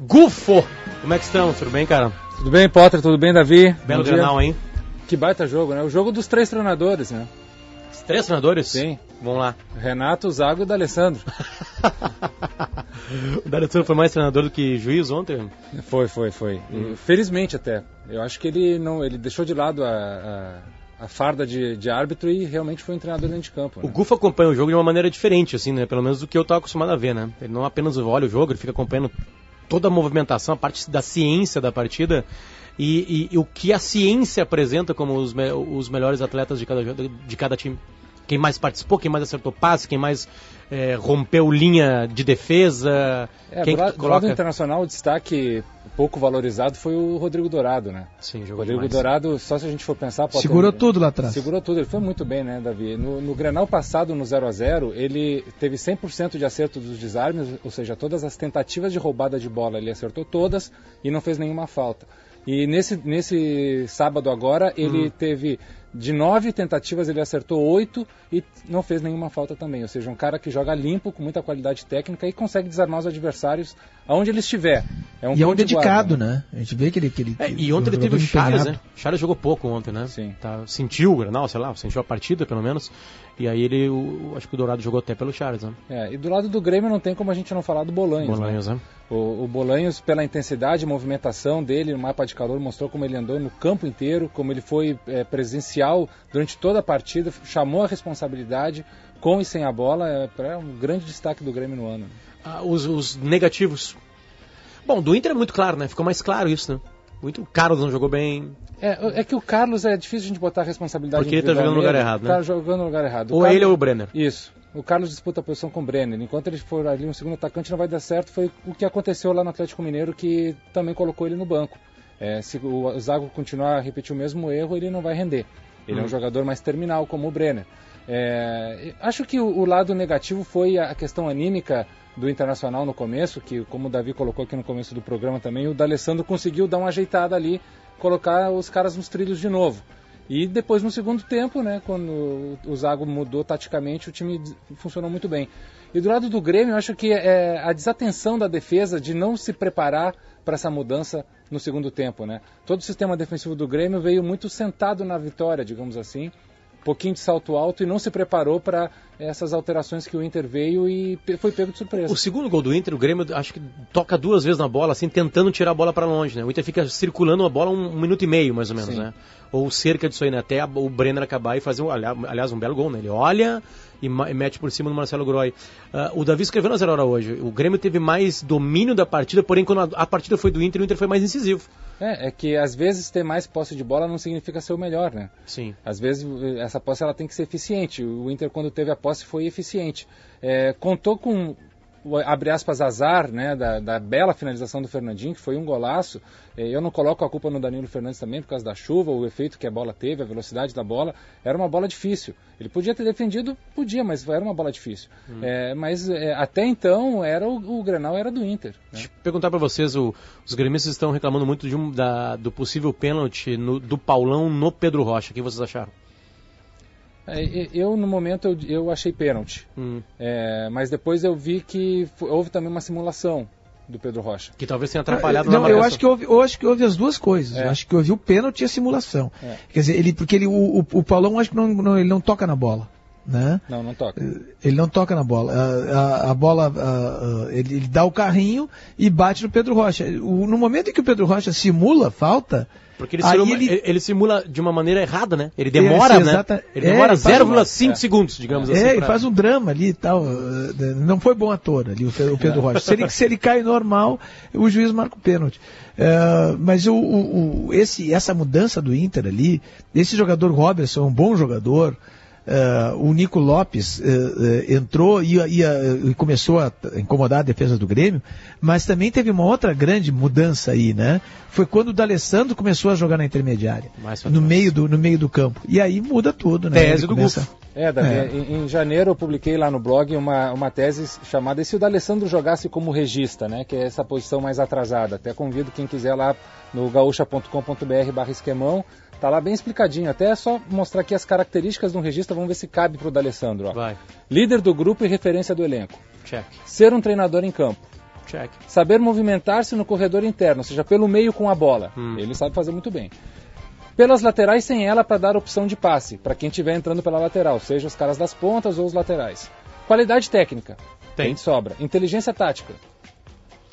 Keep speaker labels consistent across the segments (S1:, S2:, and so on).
S1: Gufo! Como é que estão? Tudo bem, cara?
S2: Tudo bem, Potter? Tudo bem, Davi?
S1: Belo Grenal, hein?
S2: Que baita jogo, né? O jogo dos três treinadores, né?
S1: Os três treinadores?
S2: Sim.
S1: Vamos lá.
S2: Renato, Zago e D'Alessandro.
S1: o D'Alessandro foi mais treinador do que juiz ontem?
S2: Foi, foi, foi. Hum. Felizmente até. Eu acho que ele não, ele deixou de lado a, a, a farda de, de, árbitro e realmente foi um treinador dentro de campo.
S1: Né? O Gufo acompanha o jogo de uma maneira diferente, assim, né? Pelo menos do que eu estava acostumado a ver, né? Ele não apenas olha o jogo, ele fica acompanhando toda a movimentação, a parte da ciência da partida e, e, e o que a ciência apresenta como os, me, os melhores atletas de cada, de cada time. Quem mais participou, quem mais acertou passe, quem mais é, rompeu linha de defesa.
S2: É,
S1: quem
S2: do, lado, coloca... do lado internacional, o destaque pouco valorizado foi o Rodrigo Dourado, né?
S1: Sim, jogou
S2: Rodrigo
S1: demais.
S2: Dourado, só se a gente for pensar...
S3: Segurou ter... tudo lá atrás.
S2: Segurou tudo, ele foi muito bem, né, Davi? No, no Grenal passado, no 0 a 0 ele teve 100% de acerto dos desarmes, ou seja, todas as tentativas de roubada de bola ele acertou todas e não fez nenhuma falta. E nesse, nesse sábado agora, ele hum. teve de nove tentativas, ele acertou oito e não fez nenhuma falta também. Ou seja, um cara que joga limpo, com muita qualidade técnica e consegue desarmar os adversários aonde ele estiver.
S3: É um e é um dedicado, guarda, né? A gente vê que ele. Que ele
S1: é, e ontem ele teve o Charles, né? O Charles jogou pouco ontem, né?
S2: Sim.
S1: Tá, sentiu o Granal, sei lá, sentiu a partida pelo menos. E aí ele, o, acho que o Dourado jogou até pelo Charles, né?
S2: É, e do lado do Grêmio não tem como a gente não falar do Bolanhos.
S1: Bolanhos, né? né?
S2: O, o Bolanhos, pela intensidade e movimentação dele no mapa de calor, mostrou como ele andou no campo inteiro, como ele foi é, presencial durante toda a partida, chamou a responsabilidade com e sem a bola. É, é um grande destaque do Grêmio no ano.
S1: Ah, os, os negativos. Bom, do Inter é muito claro, né? Ficou mais claro isso, né? Muito, o Carlos não jogou bem.
S2: É, é que o Carlos é difícil a gente botar a responsabilidade
S1: Porque ele está jogando no lugar errado, né?
S2: Tá jogando no lugar errado.
S1: ou
S2: Carlos,
S1: ele ou o Brenner.
S2: Isso. O Carlos disputa a posição com o Brenner. Enquanto ele for ali um segundo atacante, não vai dar certo. Foi o que aconteceu lá no Atlético Mineiro, que também colocou ele no banco. É, se o Zago continuar a repetir o mesmo erro, ele não vai render. Ele hum. é um uhum. jogador mais terminal, como o Brenner. É, acho que o, o, lado negativo foi a questão anímica do Internacional no começo, que como o Davi colocou aqui no começo do programa também, o D'Alessandro conseguiu dar uma ajeitada ali colocar os caras nos trilhos de novo. E depois no segundo tempo, né, quando o Zago mudou taticamente, o time funcionou muito bem. E do lado do Grêmio, eu acho que é a desatenção da defesa de não se preparar para essa mudança no segundo tempo, né? Todo o sistema defensivo do Grêmio veio muito sentado na vitória, digamos assim pouquinho de salto alto e não se preparou para essas alterações que o Inter veio e foi pego de surpresa.
S1: O segundo gol do Inter, o Grêmio acho que toca duas vezes na bola, assim, tentando tirar a bola para longe, né? O Inter fica circulando a bola um, um, minuto e meio, mais ou menos, Sim. né? Ou cerca disso aí, né? Até o Brenner acabar e fazer, um, aliás, um belo gol, né? Ele olha e, e mete por cima do Marcelo Groy. Uh, o Davi escreveu na Zero Hora hoje, o Grêmio teve mais domínio da partida, porém quando a, a partida foi do Inter, o Inter foi mais incisivo.
S2: É, é que às vezes ter mais posse de bola não significa ser o melhor, né?
S1: Sim.
S2: Às vezes essa posse ela tem que ser eficiente. O Inter quando teve a posse foi eficiente. É, contou com abre aspas, azar né, da, da, bela finalização do Fernandinho, que foi um golaço. É, eu não coloco a culpa no Danilo Fernandes também por causa da chuva, o efeito que a bola teve, a velocidade da bola. Era uma bola difícil. Ele podia ter defendido, podia, mas era uma bola difícil. Hum. É, mas é, até então era o, o Grenal era do Inter. Né?
S1: Deixa eu perguntar para vocês, o, os gremistas estão reclamando muito um, da, do possível pênalti no, do Paulão no Pedro Rocha. O que vocês acharam?
S2: É, eu, no momento, eu, eu achei pênalti. Hum. É, mas depois eu vi que houve também uma simulação do Pedro Rocha.
S1: Que talvez tenha atrapalhado
S3: Não, eu acho, que houve, eu acho que houve as duas coisas. É. Eu acho que houve o pênalti e a simulação. É. Quer dizer, ele, porque ele, o, o, o Paulão acho que não, não, ele não toca na bola. Né?
S2: Não, não toca.
S3: Ele não toca na bola. A, a, a bola, a, ele, ele, dá o carrinho e bate no Pedro Rocha. O, no momento em que o Pedro Rocha simula falta,
S1: porque ele, simula, ele... ele simula de uma maneira errada, né? Ele demora, é, né? Exata... Ele demora é, 0,5 é. segundos, digamos
S3: é,
S1: assim.
S3: É, pra... ele faz um drama ali e tal. Não foi bom ator ali, o Pedro Rocha. Se ele, se ele cai normal, o juiz marca o pênalti. Uh, mas o, o, o, esse, essa mudança do Inter ali, esse jogador Robertson é um bom jogador, Uh, o Nico Lopes uh, uh, entrou e, e, começou a incomodar a defesa do Grêmio, mas também teve uma outra grande mudança aí, né? Foi quando o D'Alessandro começou a jogar na intermediária, no meio, do, no meio do campo. E aí muda tudo, né?
S1: Tese do começa...
S2: É, Davi, é. Em, em, janeiro eu publiquei lá no blog uma, uma tese chamada E se o D'Alessandro jogasse como regista, né? Que é essa posição mais atrasada. Até convido quem quiser lá no gaúcha.com.br barra esquemão Tá lá bem explicadinho. Até é só mostrar aqui as características de um regista. Vamos ver se cabe para o D'Alessandro.
S1: Vai.
S2: Líder do grupo e referência do elenco.
S1: Check.
S2: Ser um treinador em campo.
S1: Check.
S2: Saber movimentar-se no corredor interno, ou seja, pelo meio com a bola.
S1: Hum.
S2: Ele sabe fazer muito bem. Pelas laterais sem ela para dar opção de passe, para quem estiver entrando pela lateral, seja os caras das pontas ou os laterais. Qualidade técnica.
S1: Tem.
S2: de sobra. Inteligência tática.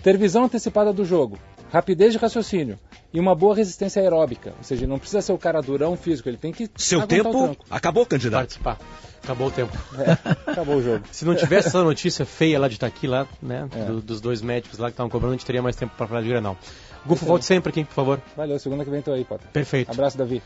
S2: Ter visão antecipada do jogo. Rapidez de raciocínio. E uma boa resistência aeróbica. Ou seja, não precisa ser o cara durão físico, ele tem que
S4: Seu tempo
S2: tranco.
S4: acabou, candidato.
S1: Participar. Acabou o tempo.
S2: É, acabou o jogo.
S1: Se não tivesse essa notícia feia lá de estar aqui, lá, né?
S2: É.
S1: do- dos dois médicos lá que estavam cobrando, a gente teria mais tempo para falar de Grenal. Gufo, volte sempre aqui, por favor.
S2: Valeu, segunda que vem tô aí, Potter.
S1: Perfeito.
S2: Abraço, Davi.